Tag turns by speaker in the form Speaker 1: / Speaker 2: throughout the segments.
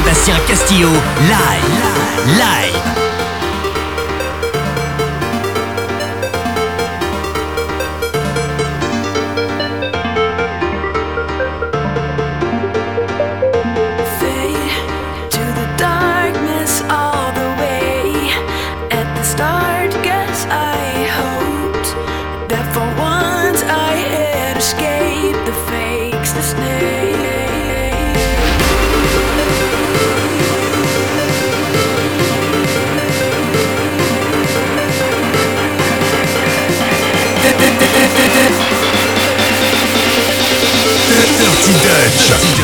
Speaker 1: Sébastien Castillo, live, live. Escuchas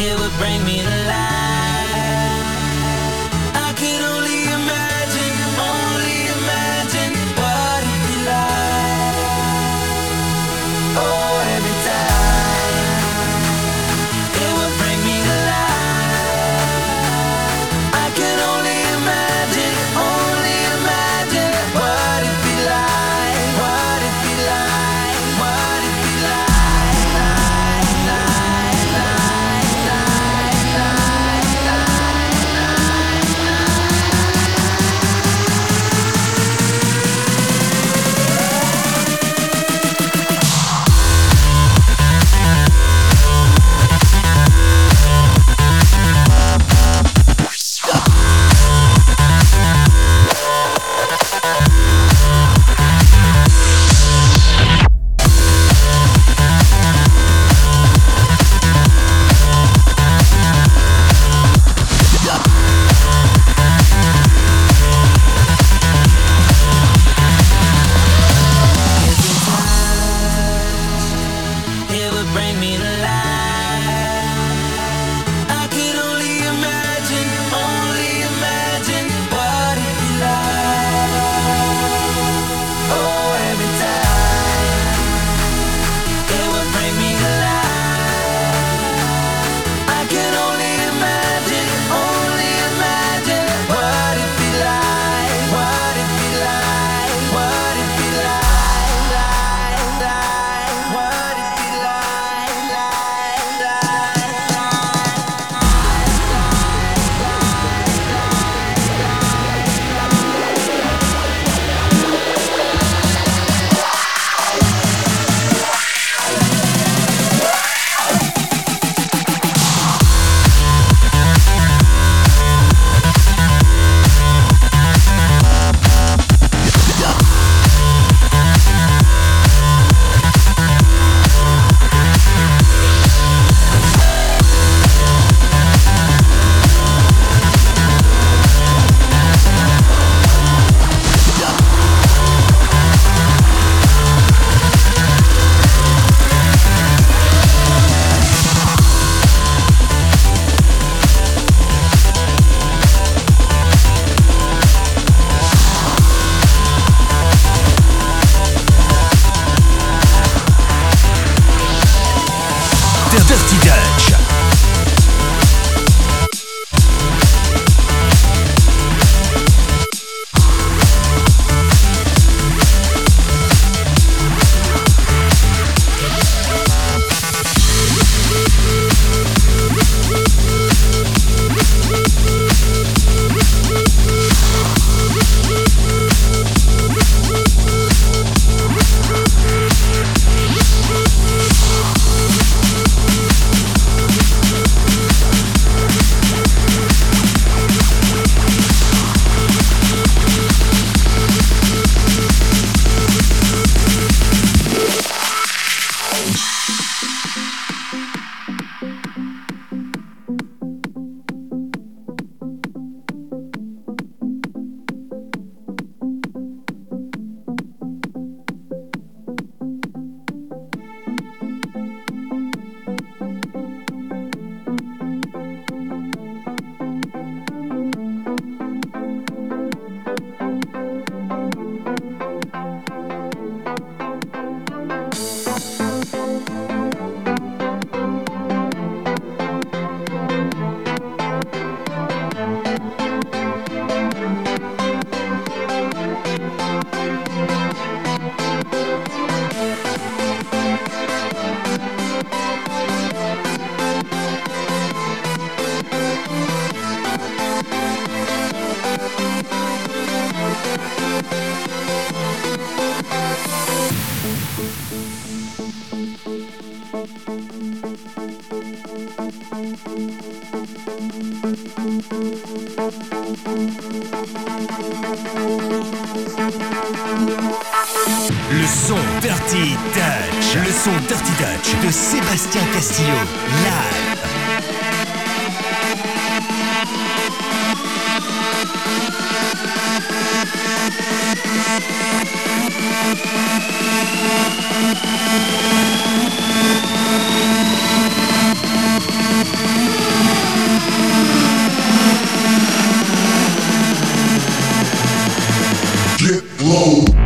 Speaker 2: it would bring me to life.
Speaker 1: Son Dirty Dutch. Le son Dirty Dutch de Sébastien Castillo. Live. Get low.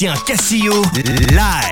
Speaker 1: Sébastien Castillo, live.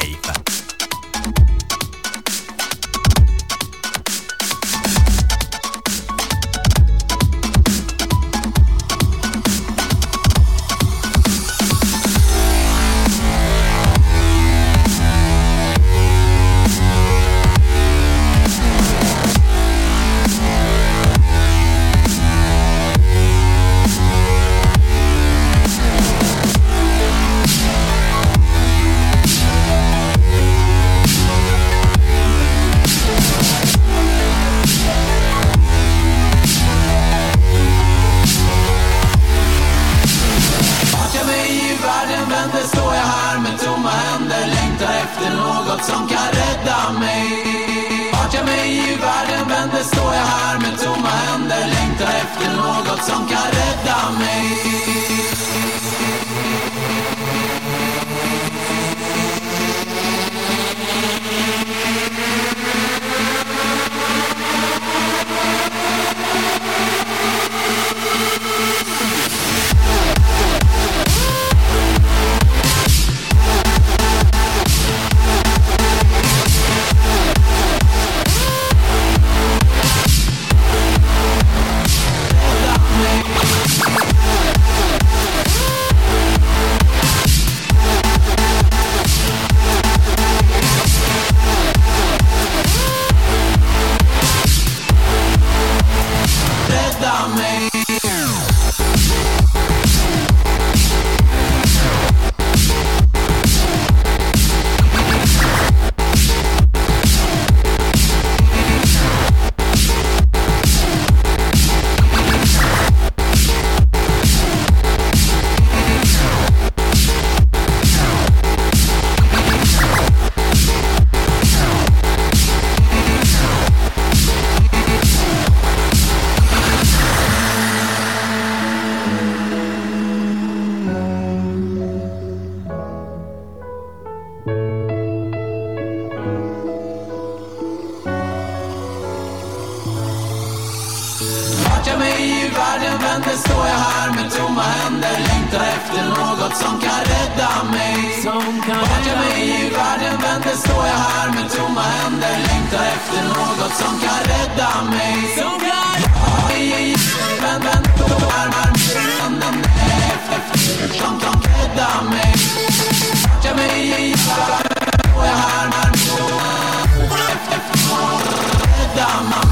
Speaker 2: vart jag mig i världen vänder står jag här med tomma händer. Längtar efter något som kan rädda mig. Som kan... Men vänta, armar, handen efter som kan rädda mig. Vart jag mig i världen står jag här med tomma händer. Efter något som kan rädda mig.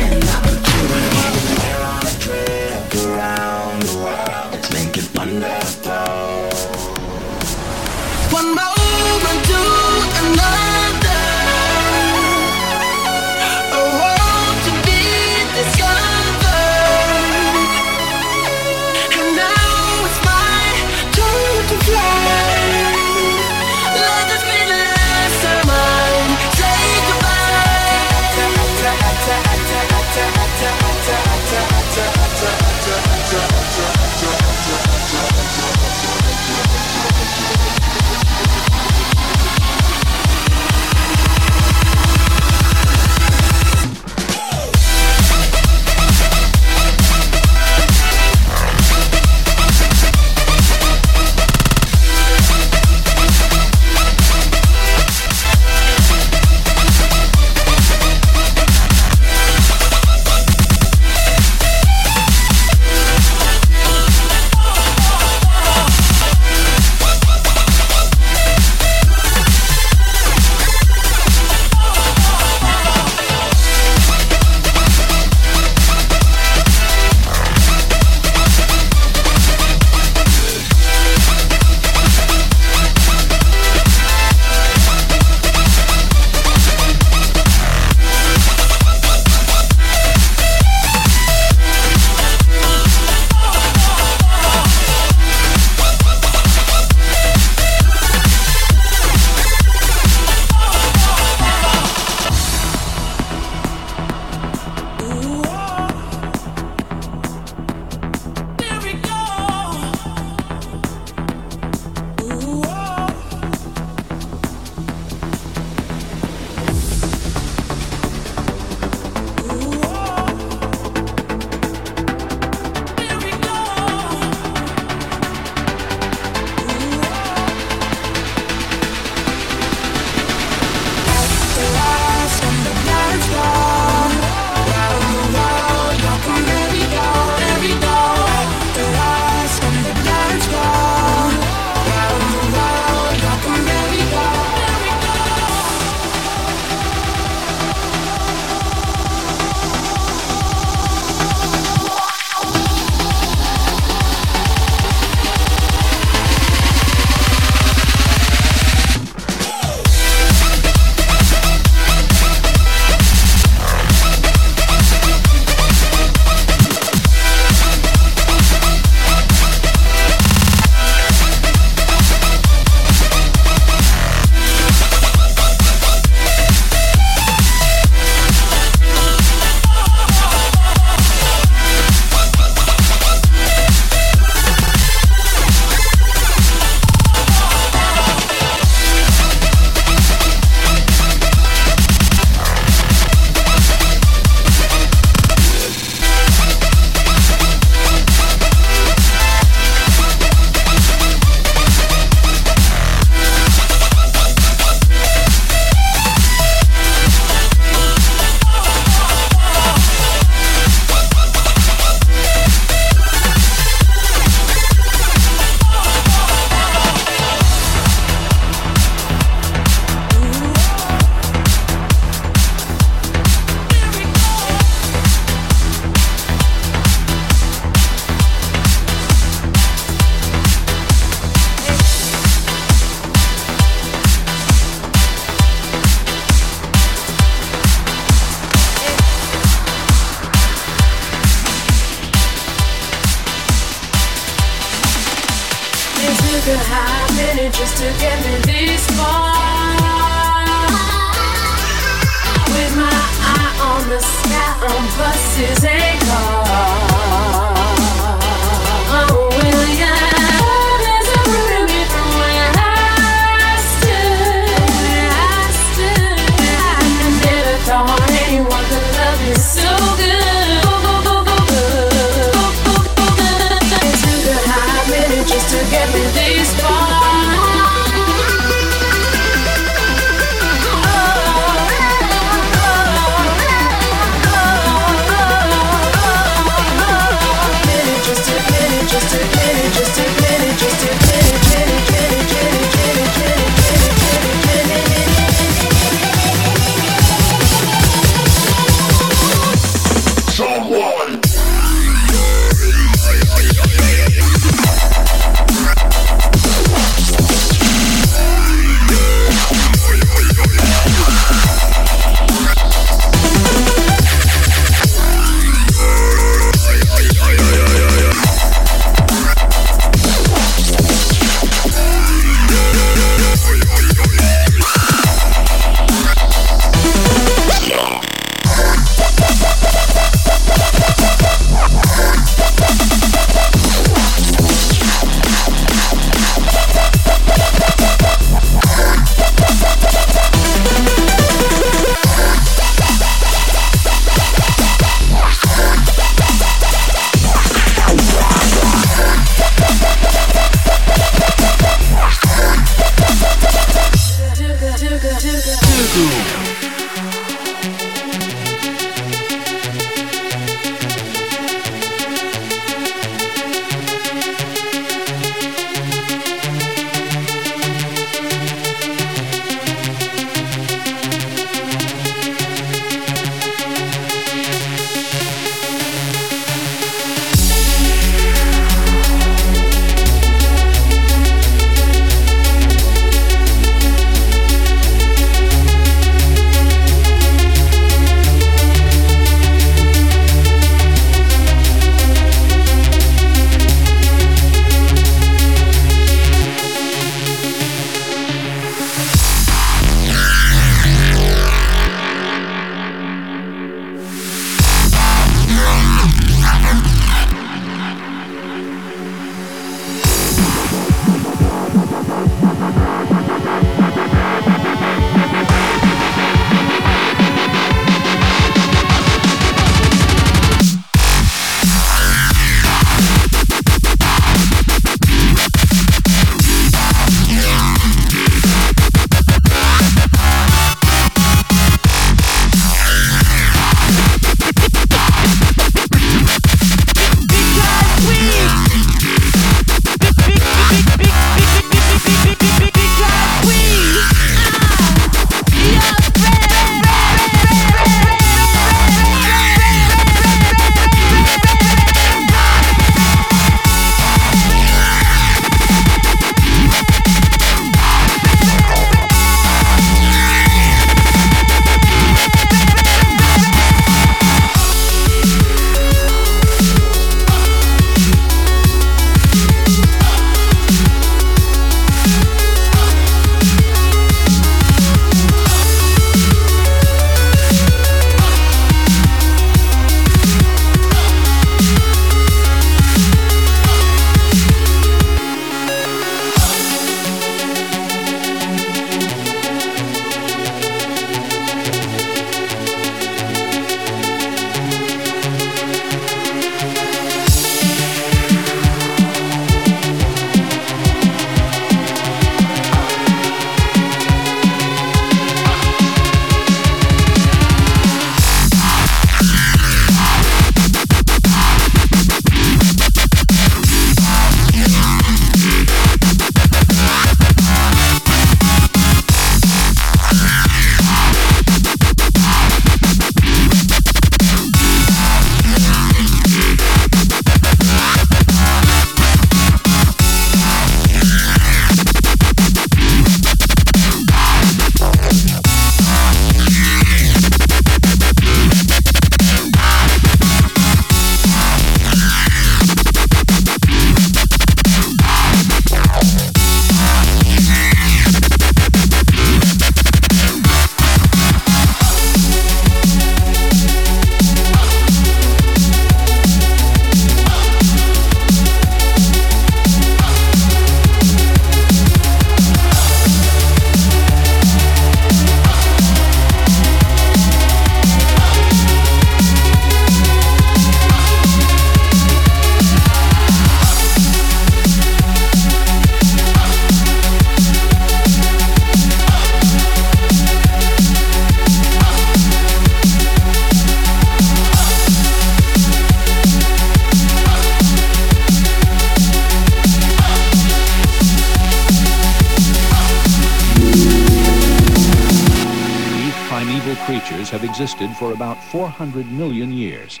Speaker 3: 400 million years,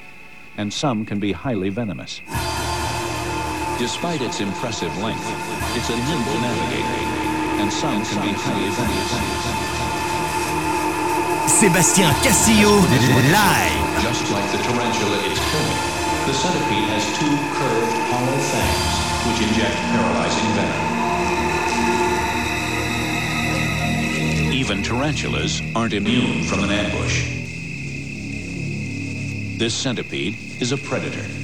Speaker 3: and some can be highly venomous. Despite its impressive length, it's a nimble navigator, and some can be highly venomous.
Speaker 1: Sébastien Castillo, live.
Speaker 3: Just like the tarantula it's killing, the centipede has two curved hollow fangs which inject paralyzing venom. Even tarantulas aren't immune from an ambush. This centipede is a predator.